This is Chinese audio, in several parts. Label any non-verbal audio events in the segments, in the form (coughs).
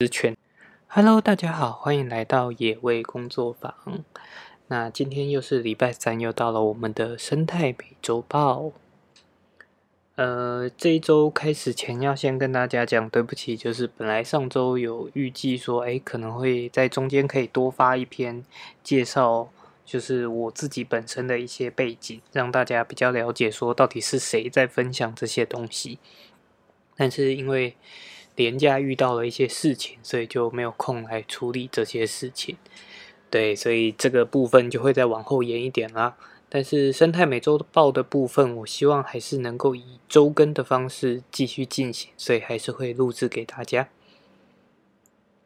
之权。Hello，大家好，欢迎来到野味工作坊。那今天又是礼拜三，又到了我们的生态美洲豹。呃，这一周开始前要先跟大家讲，对不起，就是本来上周有预计说，哎，可能会在中间可以多发一篇介绍，就是我自己本身的一些背景，让大家比较了解说到底是谁在分享这些东西。但是因为廉价遇到了一些事情，所以就没有空来处理这些事情。对，所以这个部分就会再往后延一点啦。但是生态美洲报的部分，我希望还是能够以周更的方式继续进行，所以还是会录制给大家。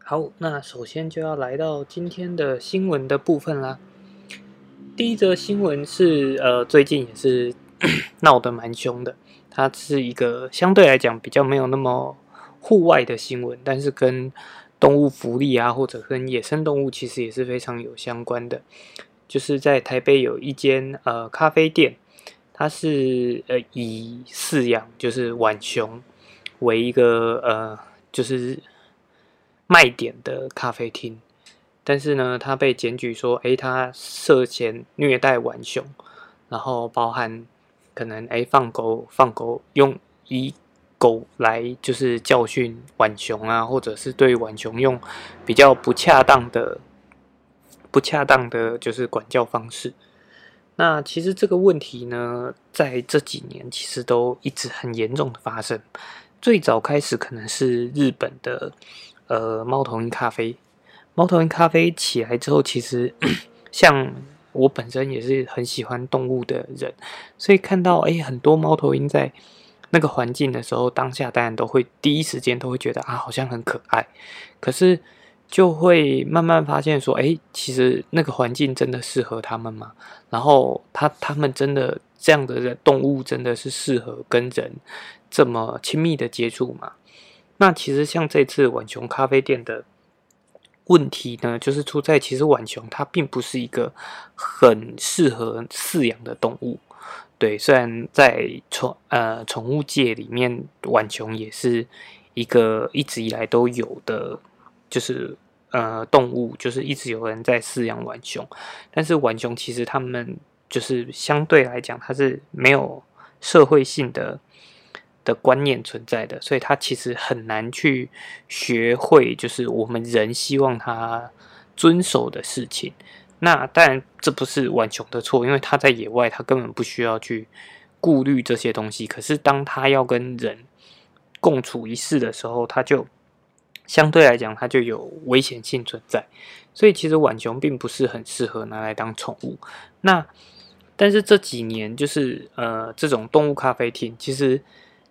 好，那首先就要来到今天的新闻的部分啦。第一则新闻是，呃，最近也是 (coughs) 闹得蛮凶的，它是一个相对来讲比较没有那么户外的新闻，但是跟动物福利啊，或者跟野生动物其实也是非常有相关的。就是在台北有一间呃咖啡店，它是呃以饲养就是浣熊为一个呃就是卖点的咖啡厅，但是呢，它被检举说，诶，它涉嫌虐待浣熊，然后包含可能诶放狗放狗用以狗来就是教训浣熊啊，或者是对浣熊用比较不恰当的。不恰当的就是管教方式。那其实这个问题呢，在这几年其实都一直很严重的发生。最早开始可能是日本的呃猫头鹰咖啡，猫头鹰咖啡起来之后，其实 (coughs) 像我本身也是很喜欢动物的人，所以看到哎很多猫头鹰在那个环境的时候，当下当然都会第一时间都会觉得啊好像很可爱，可是。就会慢慢发现说，哎，其实那个环境真的适合他们吗？然后他他们真的这样的动物真的是适合跟人这么亲密的接触吗？那其实像这次浣熊咖啡店的问题呢，就是出在其实浣熊它并不是一个很适合饲养的动物。对，虽然在宠呃宠物界里面，浣熊也是一个一直以来都有的。就是呃，动物就是一直有人在饲养浣熊，但是浣熊其实他们就是相对来讲，它是没有社会性的的观念存在的，所以它其实很难去学会，就是我们人希望它遵守的事情。那当然这不是浣熊的错，因为它在野外，它根本不需要去顾虑这些东西。可是当它要跟人共处一室的时候，它就相对来讲，它就有危险性存在，所以其实浣熊并不是很适合拿来当宠物。那但是这几年，就是呃，这种动物咖啡厅，其实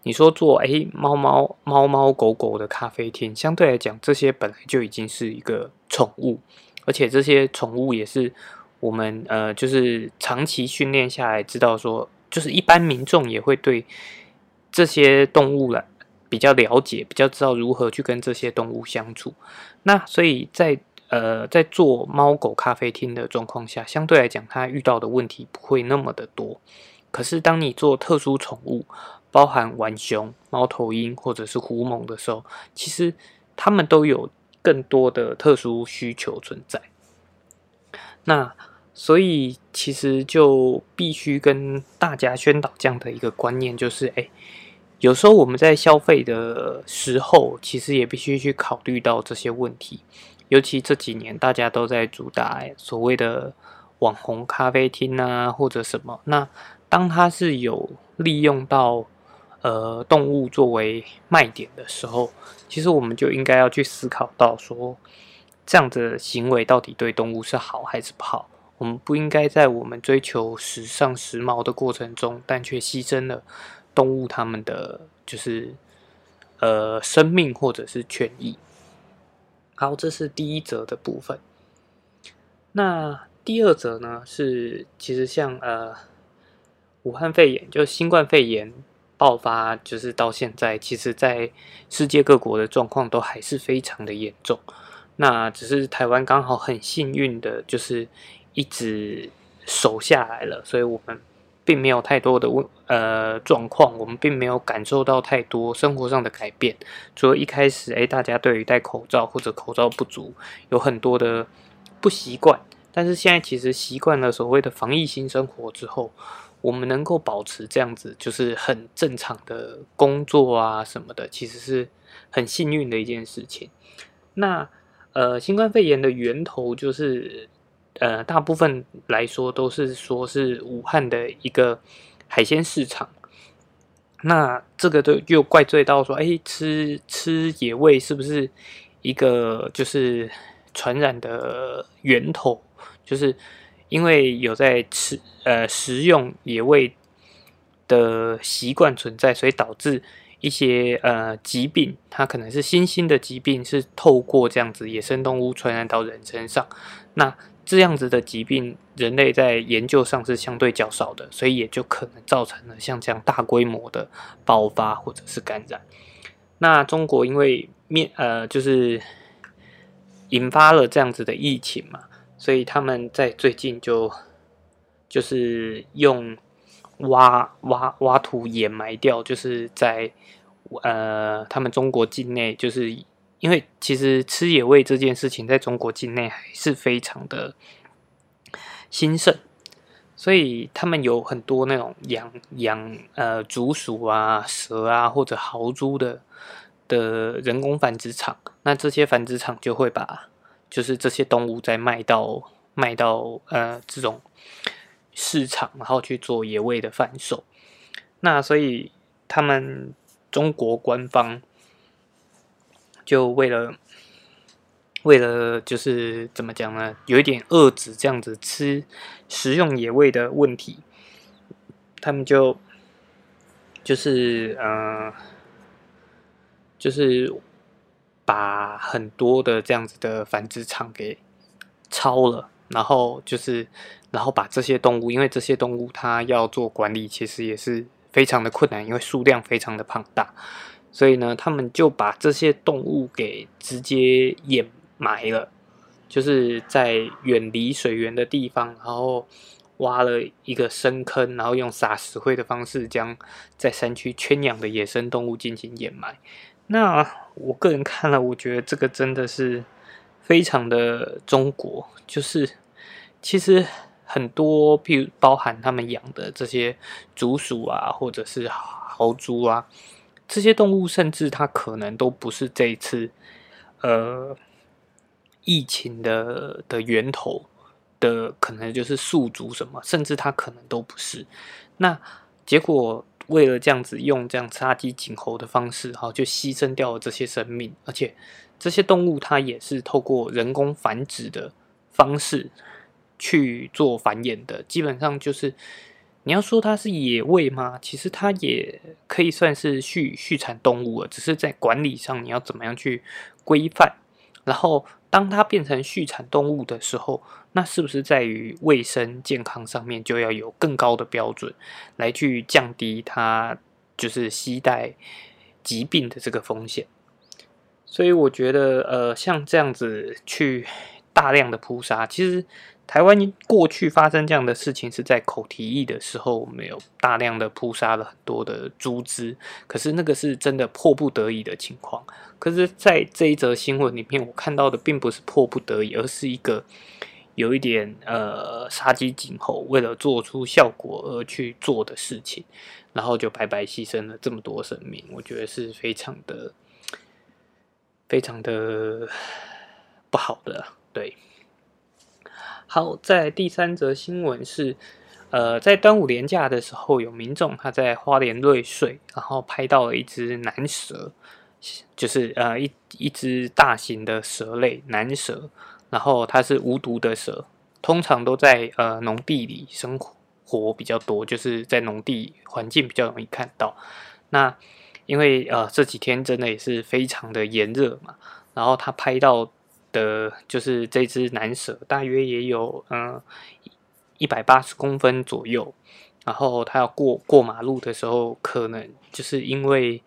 你说做诶猫猫猫猫狗狗的咖啡厅，相对来讲，这些本来就已经是一个宠物，而且这些宠物也是我们呃，就是长期训练下来，知道说，就是一般民众也会对这些动物了。比较了解，比较知道如何去跟这些动物相处。那所以在呃在做猫狗咖啡厅的状况下，相对来讲，它遇到的问题不会那么的多。可是当你做特殊宠物，包含浣熊、猫头鹰或者是狐獴的时候，其实它们都有更多的特殊需求存在。那所以其实就必须跟大家宣导这样的一个观念，就是哎。有时候我们在消费的时候，其实也必须去考虑到这些问题。尤其这几年，大家都在主打所谓的网红咖啡厅啊，或者什么。那当它是有利用到呃动物作为卖点的时候，其实我们就应该要去思考到说，这样的行为到底对动物是好还是不好？我们不应该在我们追求时尚时髦的过程中，但却牺牲了。动物它们的就是呃生命或者是权益。好，这是第一则的部分。那第二则呢是其实像呃武汉肺炎，就是新冠肺炎爆发，就是到现在，其实在世界各国的状况都还是非常的严重。那只是台湾刚好很幸运的，就是一直守下来了，所以我们。并没有太多的问呃状况，我们并没有感受到太多生活上的改变。除了一开始，诶，大家对于戴口罩或者口罩不足有很多的不习惯，但是现在其实习惯了所谓的防疫新生活之后，我们能够保持这样子就是很正常的工作啊什么的，其实是很幸运的一件事情。那呃，新冠肺炎的源头就是。呃，大部分来说都是说是武汉的一个海鲜市场，那这个都又怪罪到说，哎，吃吃野味是不是一个就是传染的源头？就是因为有在吃呃食用野味的习惯存在，所以导致一些呃疾病，它可能是新兴的疾病，是透过这样子野生动物传染到人身上，那。这样子的疾病，人类在研究上是相对较少的，所以也就可能造成了像这样大规模的爆发或者是感染。那中国因为面呃就是引发了这样子的疫情嘛，所以他们在最近就就是用挖挖挖土掩埋掉，就是在呃他们中国境内就是。因为其实吃野味这件事情，在中国境内还是非常的兴盛，所以他们有很多那种养养呃竹鼠啊、蛇啊或者豪猪的的人工繁殖场。那这些繁殖场就会把就是这些动物再卖到卖到呃这种市场，然后去做野味的贩售。那所以他们中国官方。就为了，为了就是怎么讲呢？有一点遏制这样子吃食用野味的问题，他们就就是呃，就是把很多的这样子的繁殖场给抄了，然后就是然后把这些动物，因为这些动物它要做管理，其实也是非常的困难，因为数量非常的庞大。所以呢，他们就把这些动物给直接掩埋了，就是在远离水源的地方，然后挖了一个深坑，然后用撒石灰的方式将在山区圈养的野生动物进行掩埋。那我个人看了，我觉得这个真的是非常的中国，就是其实很多，譬如包含他们养的这些竹鼠啊，或者是豪猪啊。这些动物甚至它可能都不是这一次，呃，疫情的的源头的，可能就是宿主什么，甚至它可能都不是。那结果为了这样子用这样杀鸡儆猴的方式，哈，就牺牲掉了这些生命，而且这些动物它也是透过人工繁殖的方式去做繁衍的，基本上就是。你要说它是野味吗？其实它也可以算是畜畜产动物了，只是在管理上你要怎么样去规范。然后，当它变成畜产动物的时候，那是不是在于卫生健康上面就要有更高的标准，来去降低它就是携带疾病的这个风险？所以我觉得，呃，像这样子去大量的扑杀，其实。台湾过去发生这样的事情，是在口蹄疫的时候，我们有大量的扑杀了很多的猪只。可是那个是真的迫不得已的情况。可是，在这一则新闻里面，我看到的并不是迫不得已，而是一个有一点呃杀鸡儆猴，为了做出效果而去做的事情，然后就白白牺牲了这么多生命。我觉得是非常的、非常的不好的，对。好，在第三则新闻是，呃，在端午连假的时候，有民众他在花莲瑞穗，然后拍到了一只南蛇，就是呃一一只大型的蛇类南蛇，然后它是无毒的蛇，通常都在呃农地里生活比较多，就是在农地环境比较容易看到。那因为呃这几天真的也是非常的炎热嘛，然后他拍到。的，就是这只南蛇，大约也有嗯一百八十公分左右。然后它要过过马路的时候，可能就是因为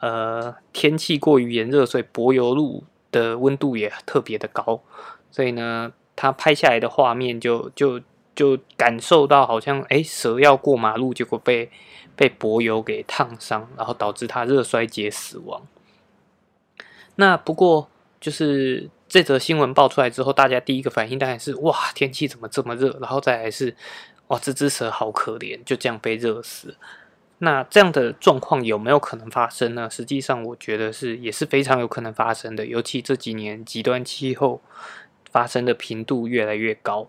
呃天气过于炎热，所以柏油路的温度也特别的高。所以呢，他拍下来的画面就就就感受到好像哎蛇要过马路，结果被被柏油给烫伤，然后导致他热衰竭死亡。那不过就是这则新闻爆出来之后，大家第一个反应当然是哇，天气怎么这么热？然后再来是哇，这只蛇好可怜，就这样被热死。那这样的状况有没有可能发生呢？实际上，我觉得是也是非常有可能发生的。尤其这几年极端气候发生的频度越来越高，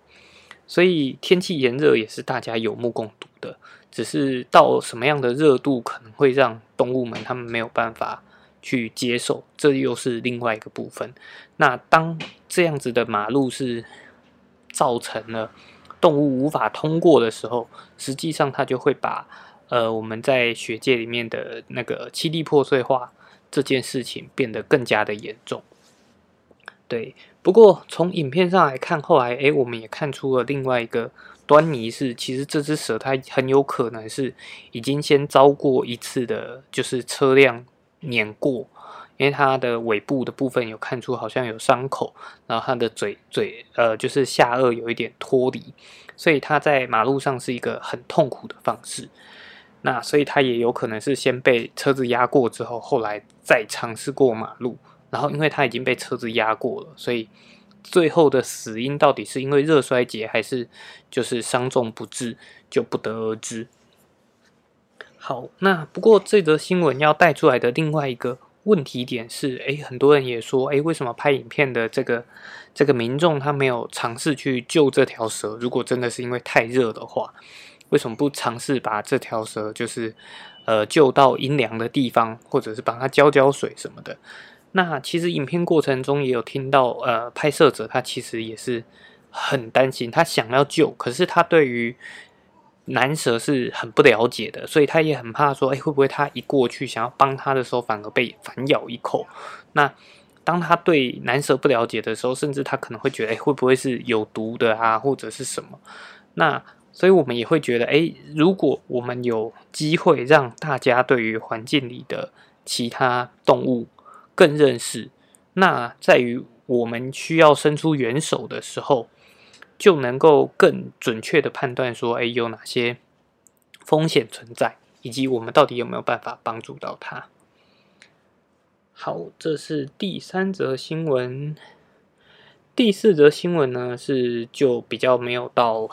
所以天气炎热也是大家有目共睹的。只是到什么样的热度可能会让动物们他们没有办法去接受，这又是另外一个部分。那当这样子的马路是造成了动物无法通过的时候，实际上它就会把。呃，我们在学界里面的那个七地破碎化这件事情变得更加的严重。对，不过从影片上来看，后来诶，我们也看出了另外一个端倪是，其实这只蛇它很有可能是已经先遭过一次的，就是车辆碾过，因为它的尾部的部分有看出好像有伤口，然后它的嘴嘴呃就是下颚有一点脱离，所以它在马路上是一个很痛苦的方式。那所以它也有可能是先被车子压过之后，后来再尝试过马路，然后因为他已经被车子压过了，所以最后的死因到底是因为热衰竭还是就是伤重不治，就不得而知。好，那不过这则新闻要带出来的另外一个问题点是，诶，很多人也说，诶，为什么拍影片的这个这个民众他没有尝试去救这条蛇？如果真的是因为太热的话。为什么不尝试把这条蛇，就是呃救到阴凉的地方，或者是帮它浇浇水什么的？那其实影片过程中也有听到，呃，拍摄者他其实也是很担心，他想要救，可是他对于男蛇是很不了解的，所以他也很怕说，哎，会不会他一过去想要帮他的时候，反而被反咬一口？那当他对男蛇不了解的时候，甚至他可能会觉得，哎，会不会是有毒的啊，或者是什么？那所以我们也会觉得，哎，如果我们有机会让大家对于环境里的其他动物更认识，那在于我们需要伸出援手的时候，就能够更准确的判断说，哎，有哪些风险存在，以及我们到底有没有办法帮助到他。好，这是第三则新闻。第四则新闻呢，是就比较没有到。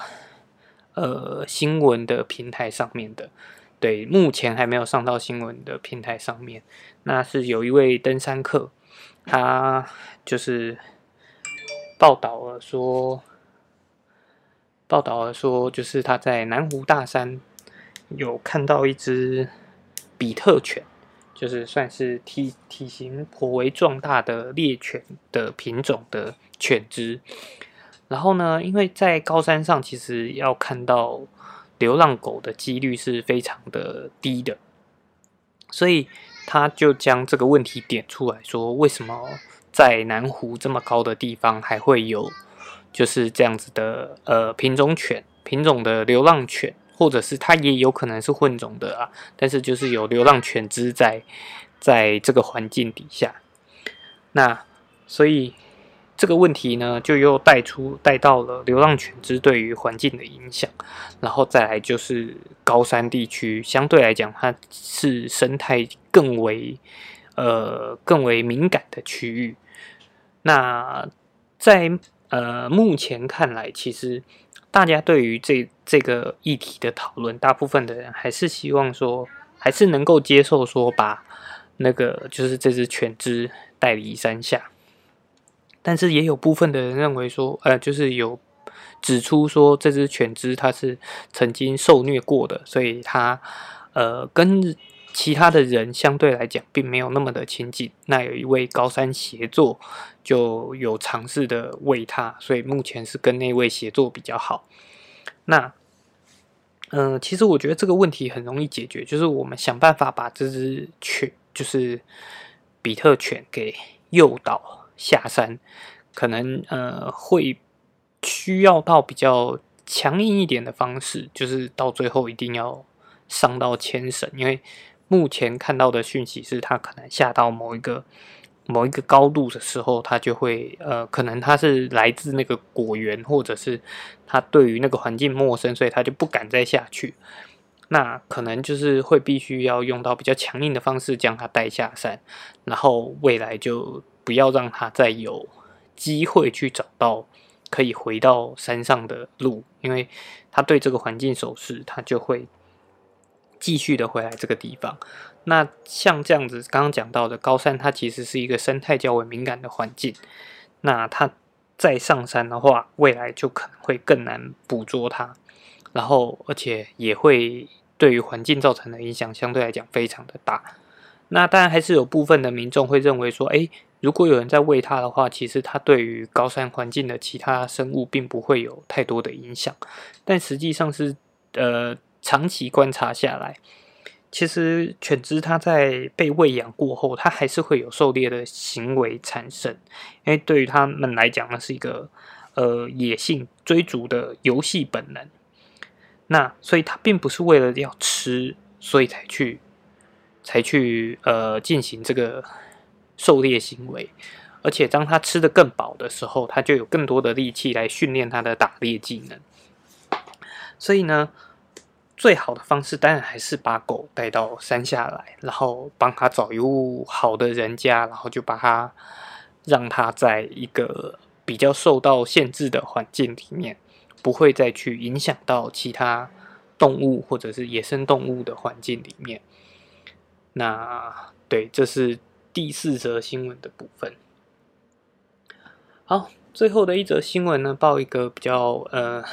呃，新闻的平台上面的，对，目前还没有上到新闻的平台上面。那是有一位登山客，他就是报道了说，报道了说，就是他在南湖大山有看到一只比特犬，就是算是体体型颇为壮大的猎犬的品种的犬只。然后呢，因为在高山上，其实要看到流浪狗的几率是非常的低的，所以他就将这个问题点出来说：为什么在南湖这么高的地方还会有就是这样子的呃品种犬、品种的流浪犬，或者是它也有可能是混种的啊？但是就是有流浪犬只在在这个环境底下，那所以。这个问题呢，就又带出带到了流浪犬只对于环境的影响，然后再来就是高山地区，相对来讲它是生态更为呃更为敏感的区域。那在呃目前看来，其实大家对于这这个议题的讨论，大部分的人还是希望说，还是能够接受说，把那个就是这只犬只带离山下。但是也有部分的人认为说，呃，就是有指出说，这只犬只它是曾经受虐过的，所以它呃跟其他的人相对来讲并没有那么的亲近。那有一位高山协作就有尝试的喂它，所以目前是跟那位协作比较好。那嗯，其实我觉得这个问题很容易解决，就是我们想办法把这只犬，就是比特犬给诱导。下山可能呃会需要到比较强硬一点的方式，就是到最后一定要上到牵绳，因为目前看到的讯息是他可能下到某一个某一个高度的时候，它就会呃，可能它是来自那个果园，或者是它对于那个环境陌生，所以它就不敢再下去。那可能就是会必须要用到比较强硬的方式将它带下山，然后未来就不要让他再有机会去找到可以回到山上的路，因为他对这个环境熟识，他就会继续的回来这个地方。那像这样子刚刚讲到的高山，它其实是一个生态较为敏感的环境，那它再上山的话，未来就可能会更难捕捉它，然后而且也会。对于环境造成的影响相对来讲非常的大，那当然还是有部分的民众会认为说，哎，如果有人在喂它的话，其实它对于高山环境的其他生物并不会有太多的影响。但实际上是，呃，长期观察下来，其实犬只它在被喂养过后，它还是会有狩猎的行为产生，因为对于它们来讲，那是一个呃野性追逐的游戏本能。那所以它并不是为了要吃，所以才去才去呃进行这个狩猎行为，而且当它吃的更饱的时候，它就有更多的力气来训练它的打猎技能。所以呢，最好的方式当然还是把狗带到山下来，然后帮他找一户好的人家，然后就把它让它在一个比较受到限制的环境里面。不会再去影响到其他动物或者是野生动物的环境里面。那对，这是第四则新闻的部分。好，最后的一则新闻呢，报一个比较呃，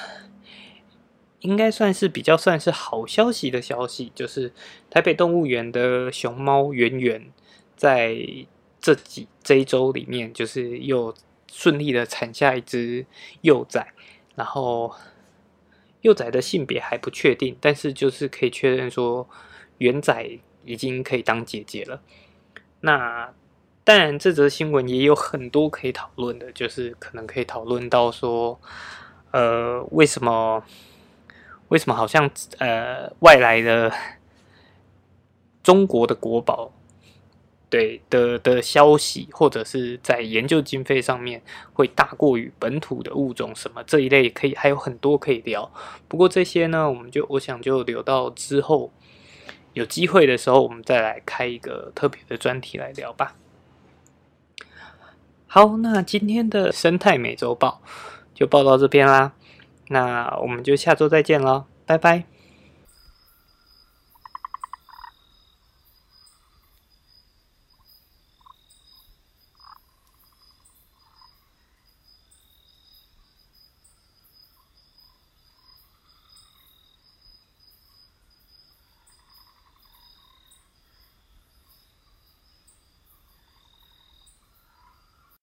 应该算是比较算是好消息的消息，就是台北动物园的熊猫圆圆在这几这一周里面，就是又顺利的产下一只幼崽。然后幼崽的性别还不确定，但是就是可以确认说，圆仔已经可以当姐姐了。那当然，这则新闻也有很多可以讨论的，就是可能可以讨论到说，呃，为什么为什么好像呃外来的中国的国宝。对的的消息，或者是在研究经费上面会大过于本土的物种什么这一类，可以还有很多可以聊。不过这些呢，我们就我想就留到之后有机会的时候，我们再来开一个特别的专题来聊吧。好，那今天的生态美洲报就报到这边啦，那我们就下周再见了，拜拜。